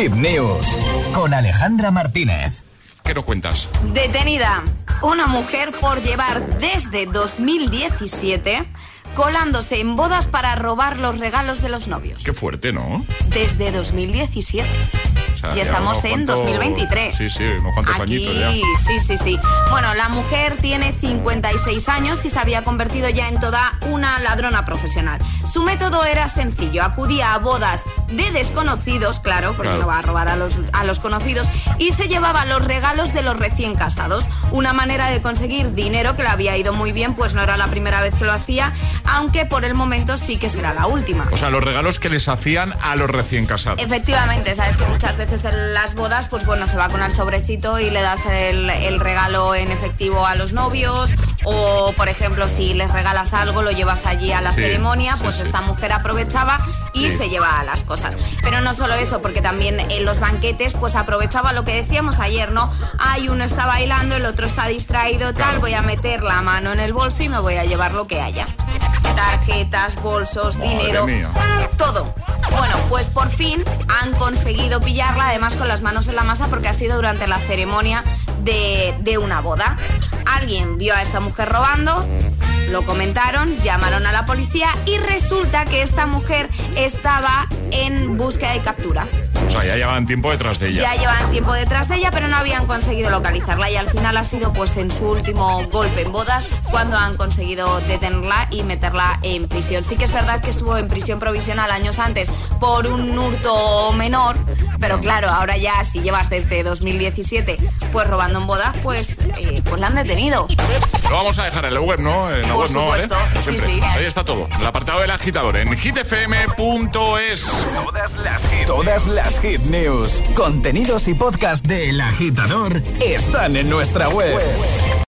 Hit News con Alejandra Martínez. ¿Qué nos cuentas? Detenida una mujer por llevar desde 2017 colándose en bodas para robar los regalos de los novios. Qué fuerte, ¿no? Desde 2017 y estamos en 2023. Sí, sí, unos cuantos añitos ya. Sí, sí, sí. Bueno, la mujer tiene 56 años y se había convertido ya en toda una ladrona profesional. Su método era sencillo, acudía a bodas de desconocidos, claro, porque no va a robar a los, a los conocidos, y se llevaba los regalos de los recién casados. Una manera de conseguir dinero que le había ido muy bien, pues no era la primera vez que lo hacía, aunque por el momento sí que será la última. O sea, los regalos que les hacían a los recién casados. Efectivamente, sabes que muchas veces en las bodas, pues bueno, se va con el sobrecito y le das el, regalo en efectivo a los novios. O, por ejemplo, si les regalas algo, lo llevas allí a la ceremonia, pues esta mujer aprovechaba y se lleva las cosas. Pero no solo eso, porque también en los banquetes, pues aprovechaba lo que decíamos ayer, ¿no? Hay uno está bailando, el otro está distraído, tal, voy a meter la mano en el bolso y me voy a llevar lo que haya. Tarjetas, bolsos, dinero, todo. Bueno, pues por fin han conseguido pillarla, además con las manos en la masa, porque ha sido durante la ceremonia de, de una boda. Alguien vio a esta mujer robando, lo comentaron, llamaron a la policía y resulta que esta mujer estaba en búsqueda y captura. O sea, ya llevaban tiempo detrás de ella. Ya llevaban tiempo detrás de ella, pero no habían conseguido localizarla y al final ha sido pues en su último golpe en bodas cuando han conseguido detenerla y meterla en prisión. Sí que es verdad que estuvo en prisión provisional años antes por un hurto menor, pero claro, ahora ya si llevas desde 2017 pues robando en bodas, pues, eh, pues la han detenido. Lo vamos a dejar en la web, ¿no? En la por supuesto, sí, sí. Ahí está todo. El apartado del agitador en hitfm.es. Todas las Hit News, contenidos y podcast de El Agitador están en nuestra web.